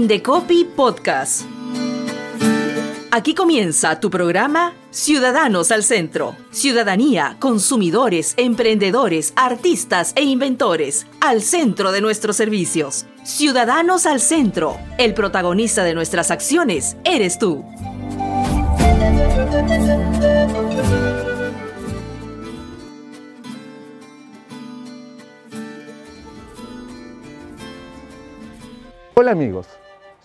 Indecopi Podcast. Aquí comienza tu programa Ciudadanos al Centro. Ciudadanía, consumidores, emprendedores, artistas e inventores al centro de nuestros servicios. Ciudadanos al Centro. El protagonista de nuestras acciones eres tú. Hola amigos,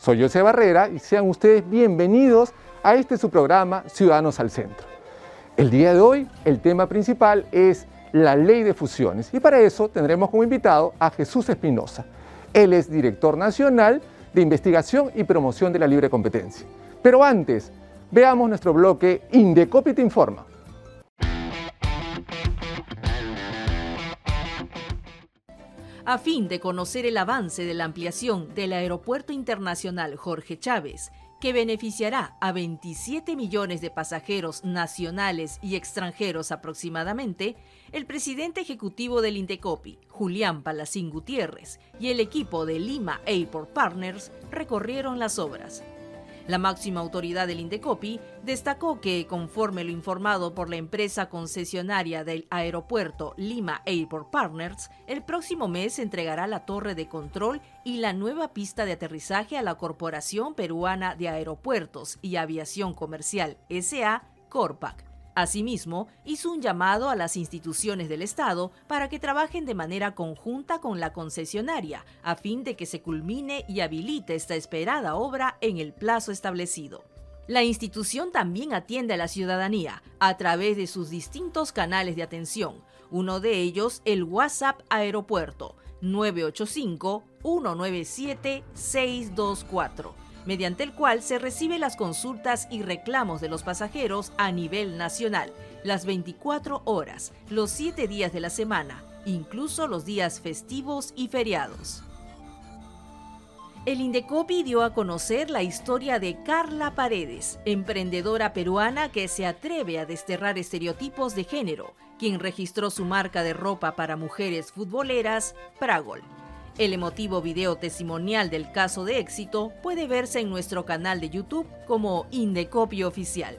soy José Barrera y sean ustedes bienvenidos a este su programa Ciudadanos al Centro. El día de hoy el tema principal es la ley de fusiones y para eso tendremos como invitado a Jesús Espinosa. Él es director nacional de investigación y promoción de la libre competencia. Pero antes, veamos nuestro bloque Indecopi te informa. A fin de conocer el avance de la ampliación del Aeropuerto Internacional Jorge Chávez, que beneficiará a 27 millones de pasajeros nacionales y extranjeros aproximadamente, el presidente ejecutivo del Indecopi, Julián Palacín Gutiérrez, y el equipo de Lima Airport Partners recorrieron las obras. La máxima autoridad del Indecopi destacó que, conforme lo informado por la empresa concesionaria del aeropuerto Lima Airport Partners, el próximo mes entregará la torre de control y la nueva pista de aterrizaje a la Corporación Peruana de Aeropuertos y Aviación Comercial SA, Corpac Asimismo, hizo un llamado a las instituciones del Estado para que trabajen de manera conjunta con la concesionaria, a fin de que se culmine y habilite esta esperada obra en el plazo establecido. La institución también atiende a la ciudadanía a través de sus distintos canales de atención, uno de ellos el WhatsApp Aeropuerto 985 197 624 mediante el cual se reciben las consultas y reclamos de los pasajeros a nivel nacional, las 24 horas, los 7 días de la semana, incluso los días festivos y feriados. El Indecopi dio a conocer la historia de Carla Paredes, emprendedora peruana que se atreve a desterrar estereotipos de género, quien registró su marca de ropa para mujeres futboleras, Pragol. El emotivo video testimonial del caso de éxito puede verse en nuestro canal de YouTube como Indecopi Oficial.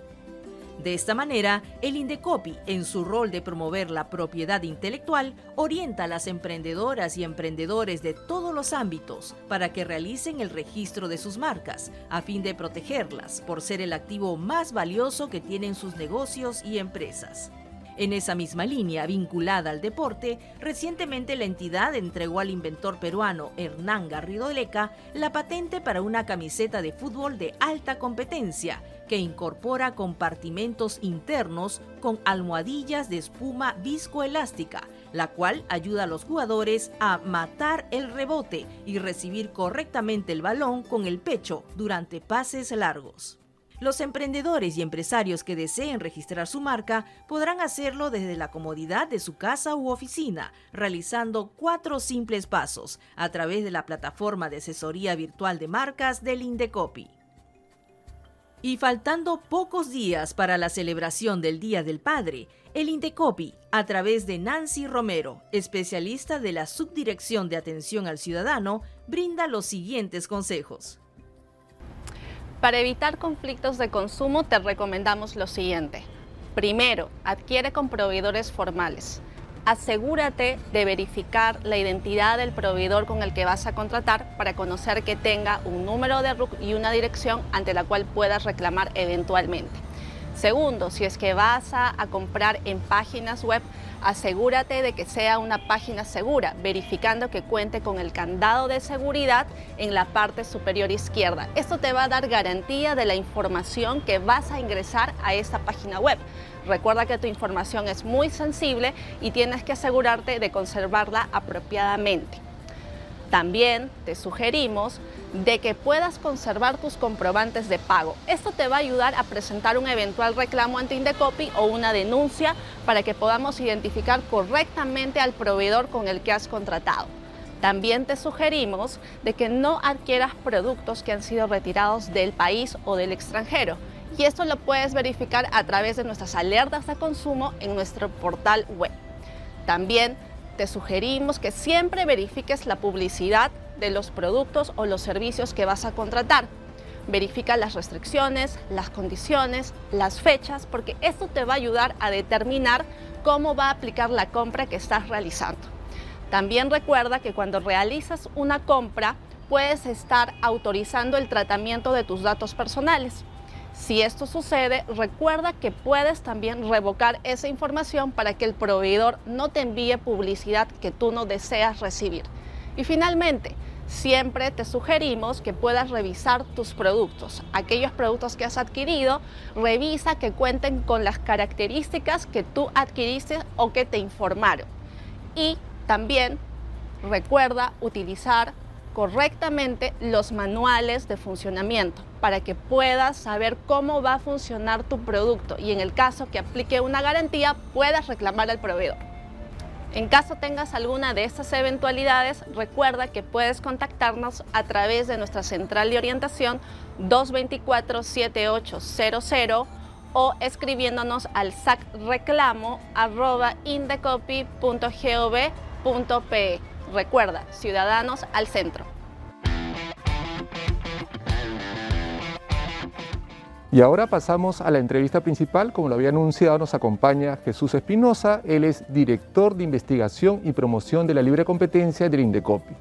De esta manera, el Indecopi, en su rol de promover la propiedad intelectual, orienta a las emprendedoras y emprendedores de todos los ámbitos para que realicen el registro de sus marcas, a fin de protegerlas por ser el activo más valioso que tienen sus negocios y empresas. En esa misma línea, vinculada al deporte, recientemente la entidad entregó al inventor peruano Hernán Garrido Leca la patente para una camiseta de fútbol de alta competencia que incorpora compartimentos internos con almohadillas de espuma viscoelástica, la cual ayuda a los jugadores a matar el rebote y recibir correctamente el balón con el pecho durante pases largos. Los emprendedores y empresarios que deseen registrar su marca podrán hacerlo desde la comodidad de su casa u oficina, realizando cuatro simples pasos a través de la plataforma de asesoría virtual de marcas del Indecopi. Y faltando pocos días para la celebración del Día del Padre, el Indecopi, a través de Nancy Romero, especialista de la Subdirección de Atención al Ciudadano, brinda los siguientes consejos. Para evitar conflictos de consumo te recomendamos lo siguiente. Primero, adquiere con proveedores formales. Asegúrate de verificar la identidad del proveedor con el que vas a contratar para conocer que tenga un número de RUC y una dirección ante la cual puedas reclamar eventualmente. Segundo, si es que vas a, a comprar en páginas web, asegúrate de que sea una página segura, verificando que cuente con el candado de seguridad en la parte superior izquierda. Esto te va a dar garantía de la información que vas a ingresar a esta página web. Recuerda que tu información es muy sensible y tienes que asegurarte de conservarla apropiadamente. También te sugerimos de que puedas conservar tus comprobantes de pago. Esto te va a ayudar a presentar un eventual reclamo ante Indecopi o una denuncia para que podamos identificar correctamente al proveedor con el que has contratado. También te sugerimos de que no adquieras productos que han sido retirados del país o del extranjero. Y esto lo puedes verificar a través de nuestras alertas de consumo en nuestro portal web. También te sugerimos que siempre verifiques la publicidad de los productos o los servicios que vas a contratar. Verifica las restricciones, las condiciones, las fechas, porque esto te va a ayudar a determinar cómo va a aplicar la compra que estás realizando. También recuerda que cuando realizas una compra puedes estar autorizando el tratamiento de tus datos personales. Si esto sucede, recuerda que puedes también revocar esa información para que el proveedor no te envíe publicidad que tú no deseas recibir. Y finalmente, siempre te sugerimos que puedas revisar tus productos. Aquellos productos que has adquirido, revisa que cuenten con las características que tú adquiriste o que te informaron. Y también recuerda utilizar correctamente los manuales de funcionamiento para que puedas saber cómo va a funcionar tu producto y en el caso que aplique una garantía puedas reclamar al proveedor. En caso tengas alguna de estas eventualidades, recuerda que puedes contactarnos a través de nuestra central de orientación 224-7800 o escribiéndonos al sacreclamo.indecopy.gov.pe. Recuerda, ciudadanos al centro. Y ahora pasamos a la entrevista principal. Como lo había anunciado, nos acompaña Jesús Espinosa. Él es director de investigación y promoción de la libre competencia del Indecopi.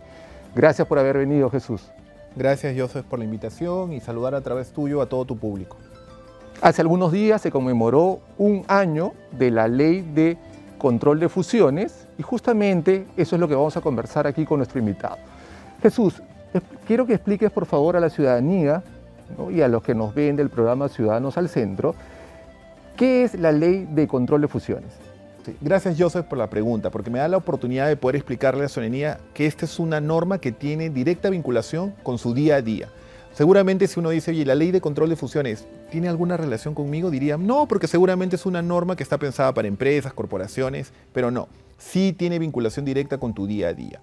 Gracias por haber venido, Jesús. Gracias, Joseph, por la invitación y saludar a través tuyo a todo tu público. Hace algunos días se conmemoró un año de la ley de control de fusiones y justamente eso es lo que vamos a conversar aquí con nuestro invitado. Jesús, quiero que expliques por favor a la ciudadanía y a los que nos ven del programa Ciudadanos al Centro, ¿qué es la ley de control de fusiones? Gracias Joseph por la pregunta, porque me da la oportunidad de poder explicarle a la que esta es una norma que tiene directa vinculación con su día a día. Seguramente si uno dice, oye, la ley de control de fusiones, ¿tiene alguna relación conmigo? Diría, no, porque seguramente es una norma que está pensada para empresas, corporaciones, pero no, sí tiene vinculación directa con tu día a día.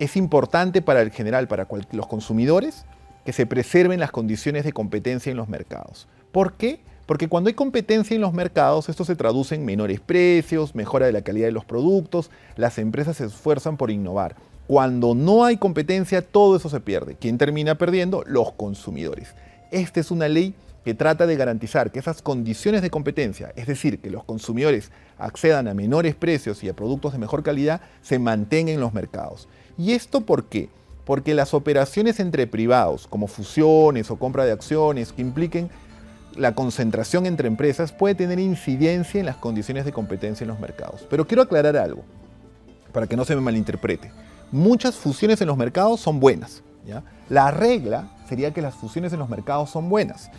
Es importante para el general, para los consumidores, que se preserven las condiciones de competencia en los mercados. ¿Por qué? Porque cuando hay competencia en los mercados, esto se traduce en menores precios, mejora de la calidad de los productos, las empresas se esfuerzan por innovar. Cuando no hay competencia, todo eso se pierde. ¿Quién termina perdiendo? Los consumidores. Esta es una ley que trata de garantizar que esas condiciones de competencia, es decir, que los consumidores accedan a menores precios y a productos de mejor calidad, se mantengan en los mercados. ¿Y esto por qué? Porque las operaciones entre privados, como fusiones o compra de acciones que impliquen la concentración entre empresas, puede tener incidencia en las condiciones de competencia en los mercados. Pero quiero aclarar algo, para que no se me malinterprete. Muchas fusiones en los mercados son buenas. La regla sería que las fusiones en los mercados son buenas.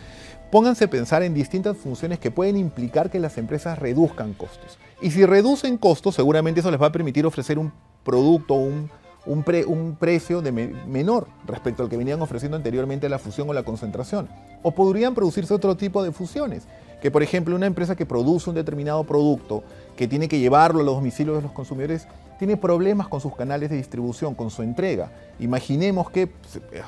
Pónganse a pensar en distintas funciones que pueden implicar que las empresas reduzcan costos. Y si reducen costos, seguramente eso les va a permitir ofrecer un producto o un precio de menor respecto al que venían ofreciendo anteriormente la fusión o la concentración. O podrían producirse otro tipo de fusiones, que por ejemplo una empresa que produce un determinado producto, que tiene que llevarlo a los domicilios de los consumidores, tiene problemas con sus canales de distribución, con su entrega. Imaginemos que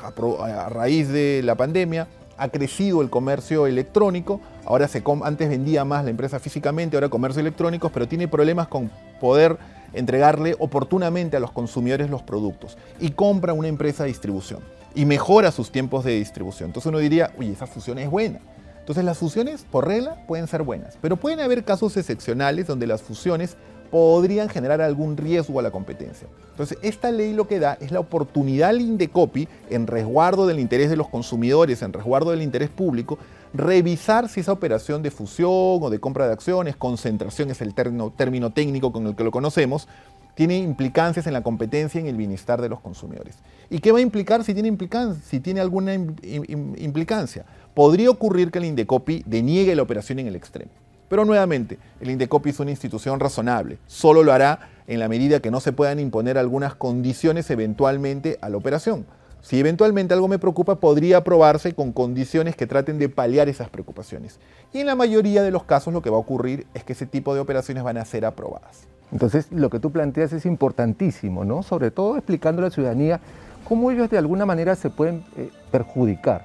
a raíz de la pandemia ha crecido el comercio electrónico, ahora se antes vendía más la empresa físicamente, ahora comercio electrónico, pero tiene problemas con poder entregarle oportunamente a los consumidores los productos y compra una empresa de distribución y mejora sus tiempos de distribución. Entonces uno diría, oye, esa fusión es buena. Entonces las fusiones por regla pueden ser buenas, pero pueden haber casos excepcionales donde las fusiones podrían generar algún riesgo a la competencia. Entonces, esta ley lo que da es la oportunidad al Indecopi, en resguardo del interés de los consumidores, en resguardo del interés público, revisar si esa operación de fusión o de compra de acciones, concentración es el término, técnico con el que lo conocemos, tiene implicancias en la competencia y en el bienestar de los consumidores. ¿Y qué va a implicar si tiene, implicancia, si tiene alguna implicancia? Podría ocurrir que el Indecopi deniegue la operación en el extremo. Pero nuevamente, el Indecopi es una institución razonable. Solo lo hará en la medida que no se puedan imponer algunas condiciones eventualmente a la operación. Si eventualmente algo me preocupa, podría aprobarse con condiciones que traten de paliar esas preocupaciones. Y en la mayoría de los casos lo que va a ocurrir es que ese tipo de operaciones van a ser aprobadas. Entonces, lo que tú planteas es importantísimo, ¿no? Sobre todo explicando a la ciudadanía cómo ellos de alguna manera se pueden eh, perjudicar.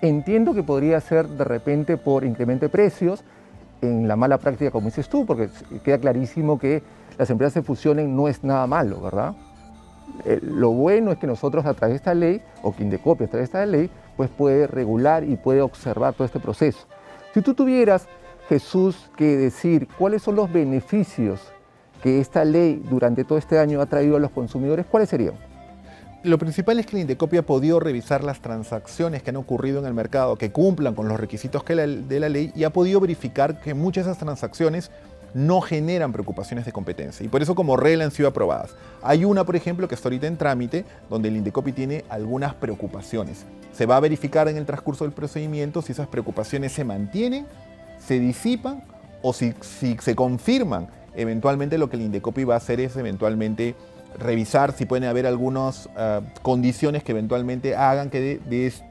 Entiendo que podría ser de repente por incremento de precios, en la mala práctica como dices tú, porque queda clarísimo que las empresas se fusionen no es nada malo, ¿verdad? Eh, lo bueno es que nosotros a través de esta ley, o que Indecopia a través de esta ley, pues puede regular y puede observar todo este proceso. Si tú tuvieras, Jesús, que decir cuáles son los beneficios que esta ley durante todo este año ha traído a los consumidores, ¿cuáles serían? Lo principal es que la Indecopia ha podido revisar las transacciones que han ocurrido en el mercado, que cumplan con los requisitos de la ley y ha podido verificar que muchas de esas transacciones no generan preocupaciones de competencia y por eso como regla han sido aprobadas. Hay una, por ejemplo, que está ahorita en trámite, donde el Indecopi tiene algunas preocupaciones. Se va a verificar en el transcurso del procedimiento si esas preocupaciones se mantienen, se disipan o si, se confirman. Eventualmente lo que el Indecopi va a hacer es eventualmente revisar si pueden haber algunas ah, condiciones que eventualmente hagan que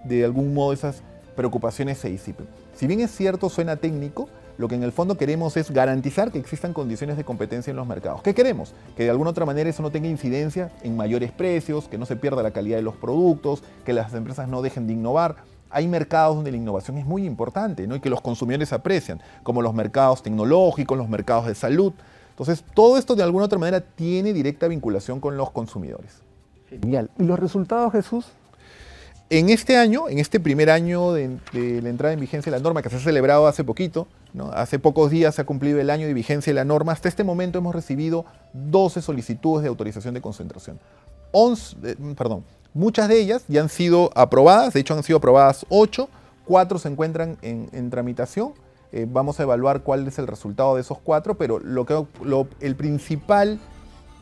de algún modo esas preocupaciones se disipen. Si bien es cierto, suena técnico, lo que en el fondo queremos es garantizar que existan condiciones de competencia en los mercados. ¿Qué queremos? Que de alguna otra manera eso no tenga incidencia en mayores precios, que no se pierda la calidad de los productos, que las empresas no dejen de innovar. Hay mercados donde la innovación es muy importante ¿no? y que los consumidores aprecian, como los mercados tecnológicos, los mercados de salud. Entonces, todo esto de alguna otra manera tiene directa vinculación con los consumidores. Genial. ¿Y los resultados, Jesús? En este año, en este primer año de, la entrada en vigencia de la norma, que se ha celebrado hace poquito, hace pocos días se ha cumplido el año de vigencia de la norma, hasta este momento hemos recibido 12 solicitudes de autorización de concentración. 11, eh, perdón, muchas de ellas ya han sido aprobadas, de hecho han sido aprobadas 8, 4 se encuentran en, tramitación. Eh, vamos a evaluar cuál es el resultado de esos 4, pero lo que, el principal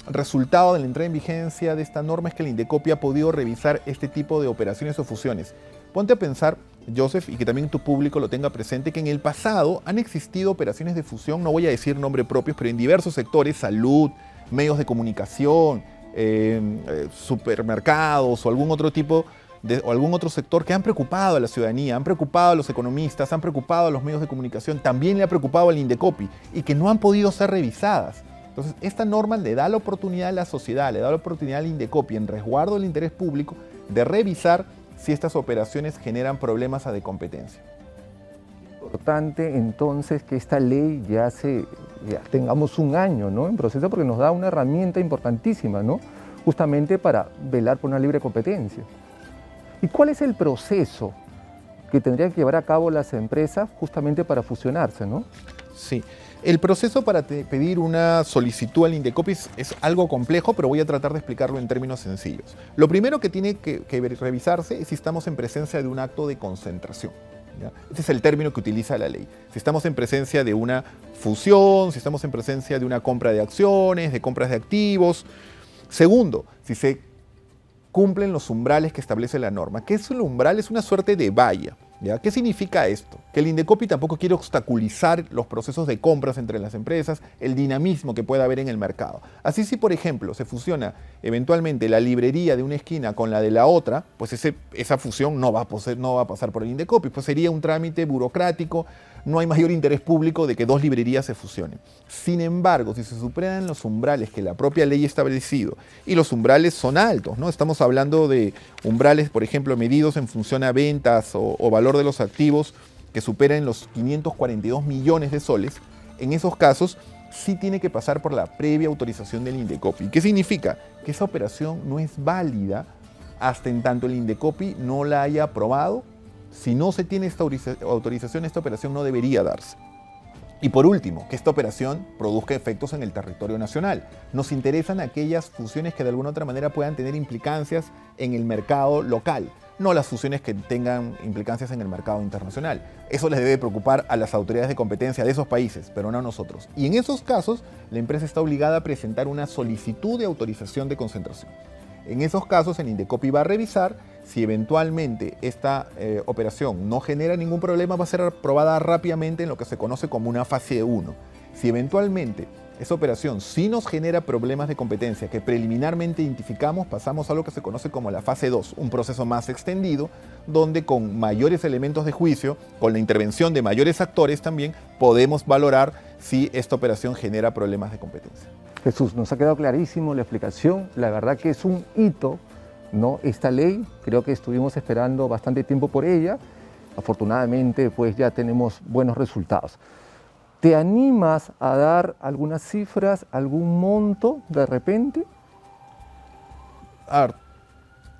resultado de la entrada en vigencia de esta norma es que la Indecopia ha podido revisar este tipo de operaciones o fusiones. Ponte a pensar, Joseph, y que también tu público lo tenga presente, que en el pasado han existido operaciones de fusión, no voy a decir nombres propios, pero en diversos sectores, salud, medios de comunicación, em, eh, supermercados o algún otro tipo de, o algún otro sector que han preocupado a la ciudadanía, han preocupado a los economistas, han preocupado a los medios de comunicación, también le ha preocupado al Indecopi y que no han podido ser revisadas. Entonces, esta norma le da la oportunidad a la sociedad, le da la oportunidad al Indecopi, en resguardo del interés público, de revisar si estas operaciones generan problemas de competencia. Importante entonces que esta ley ya se tengamos un año ¿no? en proceso porque nos da una herramienta importantísima, ¿no? justamente para velar por una libre competencia. ¿Y cuál es el proceso que tendrían que llevar a cabo las empresas justamente para fusionarse? ¿no? Sí. El proceso para pedir una solicitud al Indecopis es algo complejo, pero voy a tratar de explicarlo en términos sencillos. Lo primero que tiene que, revisarse es si estamos en presencia de un acto de concentración. Ese es el término que utiliza la ley. Si estamos en presencia de una fusión, si estamos en presencia de una compra de acciones, de compras de activos. Segundo, si se cumplen los umbrales que establece la norma. ¿Qué es el umbral? Es una suerte de valla. ¿Qué significa esto? Que el Indecopi tampoco quiere obstaculizar los procesos de compras entre las empresas, el dinamismo que pueda haber en el mercado. Así si, por ejemplo, se fusiona eventualmente la librería de una esquina con la de la otra, pues esa fusión no va, a no va a pasar por el Indecopi, pues sería un trámite burocrático, no hay mayor interés público de que dos librerías se fusionen. Sin embargo, si se superan los umbrales que la propia ley ha establecido, y los umbrales son altos, ¿no? Estamos hablando de umbrales, por ejemplo, medidos en función a ventas o, valor de los activos que superen los 542 millones de soles, en esos casos sí tiene que pasar por la previa autorización del Indecopi. ¿Qué significa? Que esa operación no es válida hasta en tanto el Indecopi no la haya aprobado si no se tiene esta autorización, esta operación no debería darse. Y por último, que esta operación produzca efectos en el territorio nacional. Nos interesan aquellas fusiones que de alguna otra manera puedan tener implicancias en el mercado local, no las fusiones que tengan implicancias en el mercado internacional. Eso les debe preocupar a las autoridades de competencia de esos países, pero no a nosotros. Y en esos casos, la empresa está obligada a presentar una solicitud de autorización de concentración. En esos casos, el Indecopi va a revisar si eventualmente esta eh, operación no genera ningún problema, va a ser aprobada rápidamente en lo que se conoce como una fase 1. Si eventualmente esa operación sí nos genera problemas de competencia que preliminarmente identificamos, pasamos a lo que se conoce como la fase 2, un proceso más extendido, donde con mayores elementos de juicio, con la intervención de mayores actores también, podemos valorar si esta operación genera problemas de competencia. Jesús, nos ha quedado clarísimo la explicación, la verdad que es un hito ¿no? Esta ley, creo que estuvimos esperando bastante tiempo por ella, afortunadamente pues ya tenemos buenos resultados. ¿Te animas a dar algunas cifras, algún monto de repente?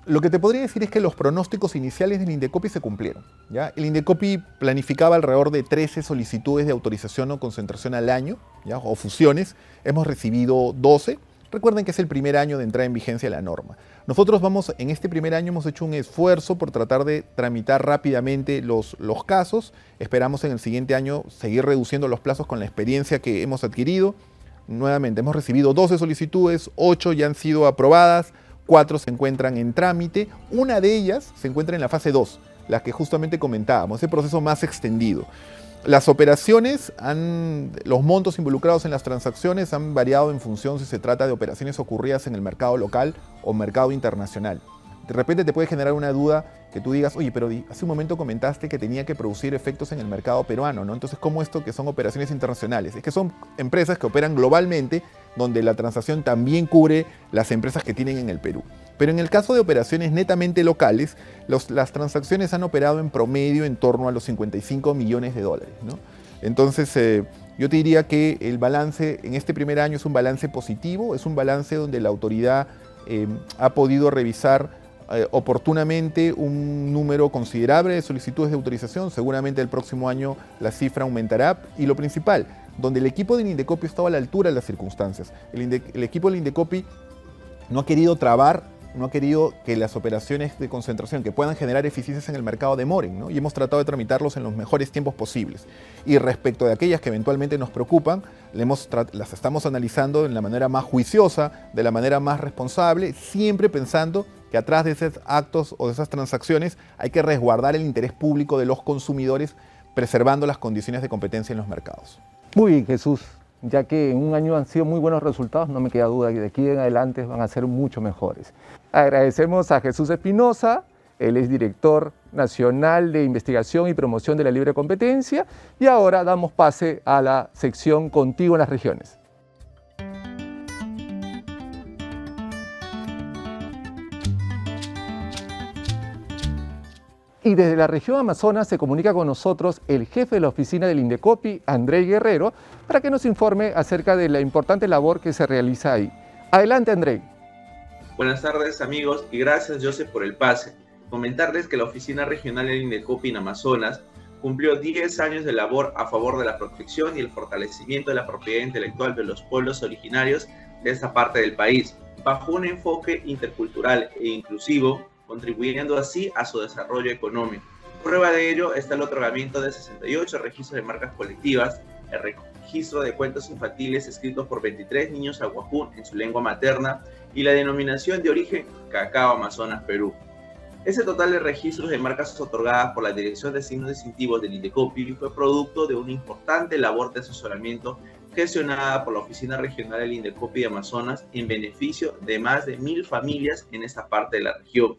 Lo que te podría decir es que los pronósticos iniciales del Indecopi se cumplieron. ¿ya? El Indecopi planificaba alrededor de 13 solicitudes de autorización o concentración al año, ¿ya? o fusiones. Hemos recibido 12. Recuerden que es el primer año de entrada en vigencia la norma. Nosotros vamos, en este primer año hemos hecho un esfuerzo por tratar de tramitar rápidamente los, los casos. Esperamos en el siguiente año seguir reduciendo los plazos con la experiencia que hemos adquirido. Nuevamente, hemos recibido 12 solicitudes, 8 ya han sido aprobadas, cuatro se encuentran en trámite, una de ellas se encuentra en la fase 2, la que justamente comentábamos, ese proceso más extendido. Las operaciones, han, los montos involucrados en las transacciones han variado en función si se trata de operaciones ocurridas en el mercado local o mercado internacional de repente te puede generar una duda que tú digas, oye, pero hace un momento comentaste que tenía que producir efectos en el mercado peruano, ¿no? Entonces, ¿cómo esto que son operaciones internacionales? Es que son empresas que operan globalmente, donde la transacción también cubre las empresas que tienen en el Perú. Pero en el caso de operaciones netamente locales, las transacciones han operado en promedio en torno a los 55 millones de dólares, ¿no? Entonces, eh, yo te diría que el balance en este primer año es un balance positivo, es un balance donde la autoridad eh, ha podido revisar eh, oportunamente un número considerable de solicitudes de autorización. Seguramente el próximo año la cifra aumentará. Y lo principal, donde el equipo de Indecopi estaba a la altura de las circunstancias. El, equipo de Indecopi no ha querido trabar no ha querido que las operaciones de concentración que puedan generar eficiencias en el mercado demoren, ¿no? y hemos tratado de tramitarlos en los mejores tiempos posibles. Y respecto de aquellas que eventualmente nos preocupan, las estamos analizando de la manera más juiciosa, de la manera más responsable, siempre pensando que atrás de esos actos o de esas transacciones hay que resguardar el interés público de los consumidores, preservando las condiciones de competencia en los mercados. Muy bien, Jesús ya que en un año han sido muy buenos resultados, no me queda duda que de aquí en adelante van a ser mucho mejores. Agradecemos a Jesús Espinosa, él es director nacional de investigación y promoción de la libre competencia y ahora damos pase a la sección Contigo en las regiones. Y desde la región Amazonas se comunica con nosotros el jefe de la oficina del Indecopi, André Guerrero, para que nos informe acerca de la importante labor que se realiza ahí. Adelante, André. Buenas tardes, amigos, y gracias, Joseph, por el pase. Comentarles que la oficina regional del Indecopi en Amazonas cumplió 10 años de labor a favor de la protección y el fortalecimiento de la propiedad intelectual de los pueblos originarios de esta parte del país, bajo un enfoque intercultural e inclusivo contribuyendo así a su desarrollo económico. Prueba de ello está el otorgamiento de 68 registros de marcas colectivas, el registro de cuentos infantiles escritos por 23 niños aguajún en su lengua materna y la denominación de origen Cacao Amazonas Perú. Ese total de registros de marcas otorgadas por la Dirección de Signos Distintivos del INDECOPI fue producto de una importante labor de asesoramiento gestionada por la Oficina Regional del INDECOPI de Amazonas en beneficio de más de mil familias en esta parte de la región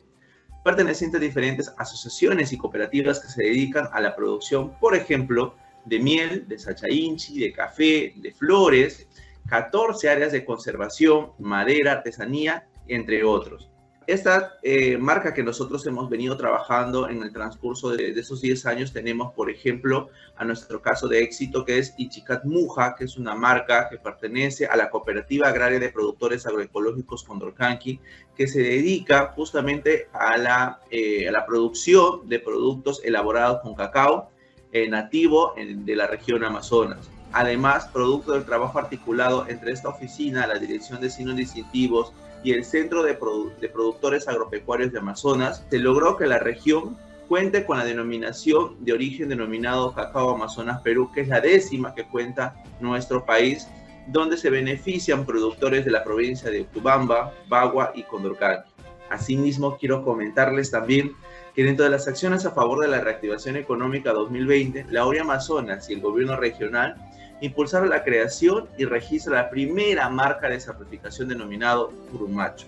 pertenecientes a diferentes asociaciones y cooperativas que se dedican a la producción, por ejemplo, de miel, de sachainchi, de café, de flores, 14 áreas de conservación, madera, artesanía, entre otros. Esta eh, marca que nosotros hemos venido trabajando en el transcurso de, esos 10 años, tenemos, por ejemplo, a nuestro caso de éxito, que es Ichicat Muja, que es una marca que pertenece a la Cooperativa Agraria de Productores Agroecológicos Condorcanqui, que se dedica justamente a la, eh, a la producción de productos elaborados con cacao eh, nativo de la región Amazonas. Además, producto del trabajo articulado entre esta oficina, la Dirección de Signos Distintivos, y el Centro de, Productores Agropecuarios de Amazonas, se logró que la región cuente con la denominación de origen denominado Cacao Amazonas Perú, que es la décima que cuenta nuestro país, donde se benefician productores de la provincia de Utubamba, Bagua y Condorcanqui. Asimismo, quiero comentarles también que dentro de las acciones a favor de la reactivación económica 2020, la ORI Amazonas y el gobierno regional impulsaron la creación y registro de la primera marca de certificación denominado Urumacho,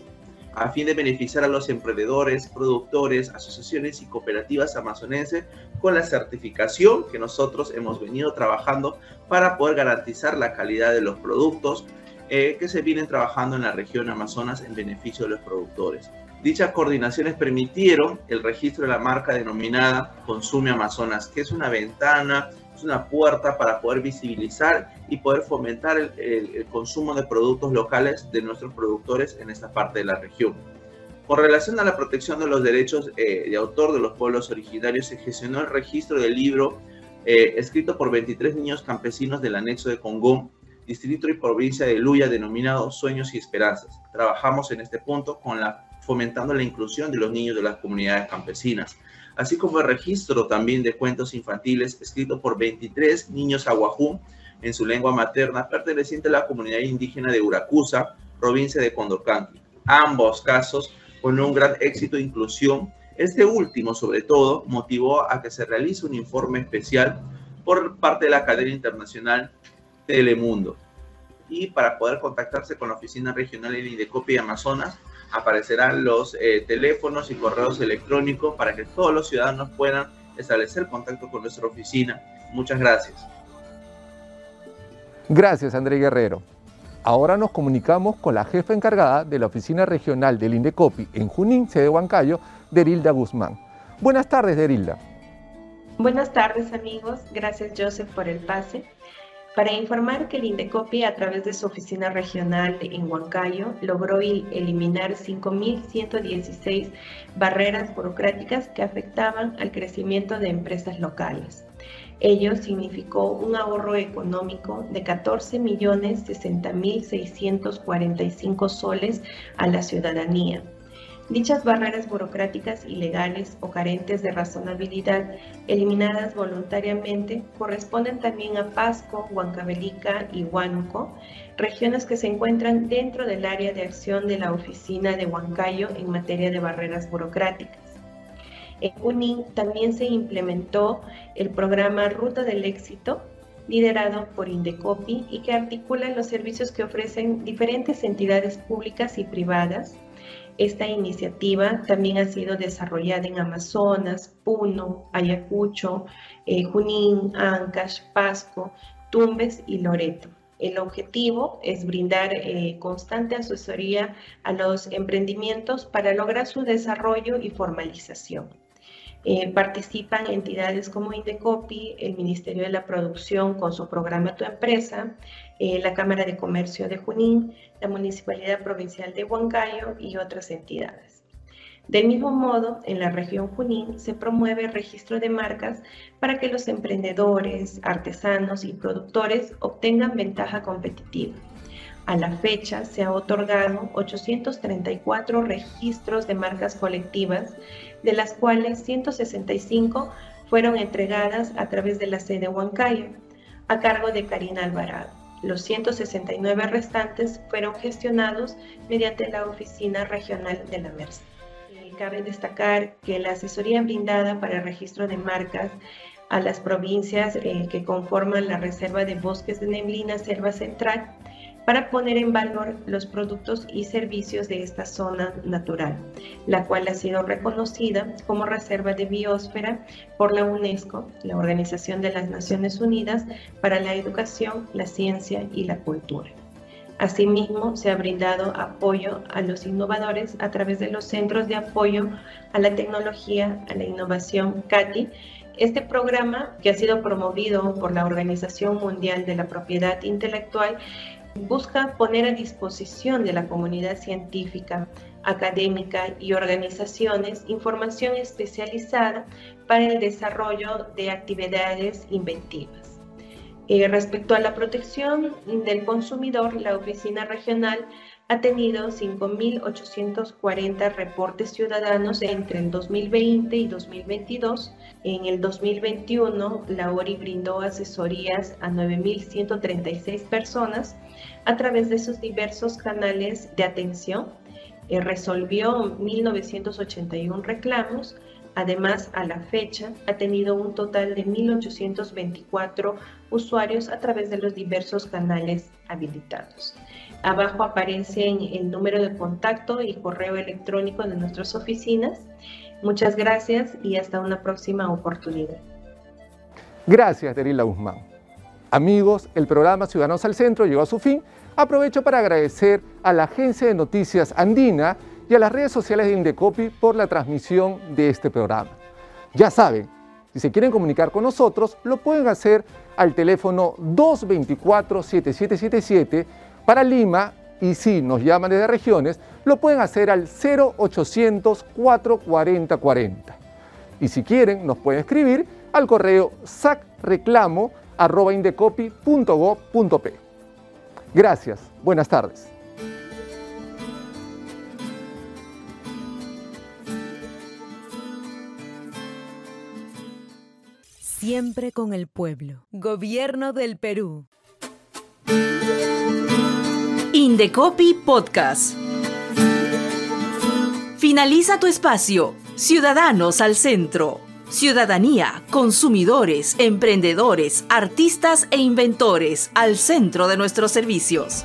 a fin de beneficiar a los emprendedores, productores, asociaciones y cooperativas amazonenses con la certificación que nosotros hemos venido trabajando para poder garantizar la calidad de los productos eh, que se vienen trabajando en la región Amazonas en beneficio de los productores. Dichas coordinaciones permitieron el registro de la marca denominada Consume Amazonas, que es una ventana una puerta para poder visibilizar y poder fomentar el, consumo de productos locales de nuestros productores en esta parte de la región. Con relación a la protección de los derechos eh, de autor de los pueblos originarios, se gestionó el registro del libro eh, escrito por 23 niños campesinos del anexo de Congón, distrito y provincia de Luya, denominado Sueños y Esperanzas. Trabajamos en este punto con la, fomentando la inclusión de los niños de las comunidades campesinas, así como el registro también de cuentos infantiles escrito por 23 niños aguajú en su lengua materna perteneciente a la comunidad indígena de Uracusa, provincia de Condorcanqui. Ambos casos con un gran éxito de inclusión. Este último, sobre todo, motivó a que se realice un informe especial por parte de la cadena internacional Telemundo. Y para poder contactarse con la oficina regional en Indecopi y Amazonas, aparecerán los eh, teléfonos y correos electrónicos para que todos los ciudadanos puedan establecer contacto con nuestra oficina. Muchas gracias. Gracias, André Guerrero. Ahora nos comunicamos con la jefa encargada de la Oficina Regional del Indecopi en Junín, sede Huancayo, Derilda Guzmán. Buenas tardes, Derilda. Buenas tardes, amigos. Gracias, Joseph, por el pase. Para informar que el Indecopi, a través de su oficina regional en Huancayo, logró eliminar 5.116 barreras burocráticas que afectaban al crecimiento de empresas locales. Ello significó un ahorro económico de 14.060.645 soles a la ciudadanía. Dichas barreras burocráticas ilegales o carentes de razonabilidad, eliminadas voluntariamente, corresponden también a Pasco, Huancavelica y Huánuco, regiones que se encuentran dentro del área de acción de la Oficina de Huancayo en materia de barreras burocráticas. En Junín también se implementó el programa Ruta del Éxito, liderado por Indecopi y que articula los servicios que ofrecen diferentes entidades públicas y privadas. Esta iniciativa también ha sido desarrollada en Amazonas, Puno, Ayacucho, eh, Junín, Ancash, Pasco, Tumbes y Loreto. El objetivo es brindar eh, constante asesoría a los emprendimientos para lograr su desarrollo y formalización. Eh, participan entidades como Indecopi, el Ministerio de la Producción con su programa Tu Empresa, eh, la Cámara de Comercio de Junín, la Municipalidad Provincial de Huancayo y otras entidades. Del mismo modo, en la región Junín se promueve el registro de marcas para que los emprendedores, artesanos y productores obtengan ventaja competitiva. A la fecha se ha otorgado 834 registros de marcas colectivas, de las cuales 165 fueron entregadas a través de la sede Huancayo, a cargo de Karina Alvarado. Los 169 restantes fueron gestionados mediante la Oficina Regional de la Merced. Cabe destacar que la asesoría brindada para el registro de marcas a las provincias eh, que conforman la Reserva de Bosques de Neblina Selva Central para poner en valor los productos y servicios de esta zona natural, la cual ha sido reconocida como reserva de biosfera por la UNESCO, la Organización de las Naciones Unidas para la Educación, la Ciencia y la Cultura. Asimismo, se ha brindado apoyo a los innovadores a través de los Centros de Apoyo a la Tecnología, a la Innovación, CATI, este programa, que ha sido promovido por la Organización Mundial de la Propiedad Intelectual, busca poner a disposición de la comunidad científica, académica y organizaciones información especializada para el desarrollo de actividades inventivas. Eh, respecto a la protección del consumidor, la Oficina Regional ha tenido 5.840 reportes ciudadanos entre el 2020 y 2022. En el 2021, la ORI brindó asesorías a 9.136 personas a través de sus diversos canales de atención. Eh, resolvió 1.981 reclamos. Además, a la fecha, ha tenido un total de 1.824 usuarios a través de los diversos canales habilitados. Abajo aparecen el número de contacto y correo electrónico de nuestras oficinas. Muchas gracias y hasta una próxima oportunidad. Gracias, Derila Guzmán. Amigos, el programa Ciudadanos al Centro llegó a su fin. Aprovecho para agradecer a la agencia de noticias Andina y a las redes sociales de Indecopi por la transmisión de este programa. Ya saben, si se quieren comunicar con nosotros, lo pueden hacer al teléfono 224-7777 para Lima Y si nos llaman desde regiones, lo pueden hacer al 0800 440 40. Y si quieren, nos pueden escribir al correo sacreclamo.indecopy.gov.p. Gracias. Buenas tardes. Siempre con el pueblo. Gobierno del Perú. Indecopy Podcast. Finaliza tu espacio. Ciudadanos al centro. Ciudadanía, consumidores, emprendedores, artistas e inventores al centro de nuestros servicios.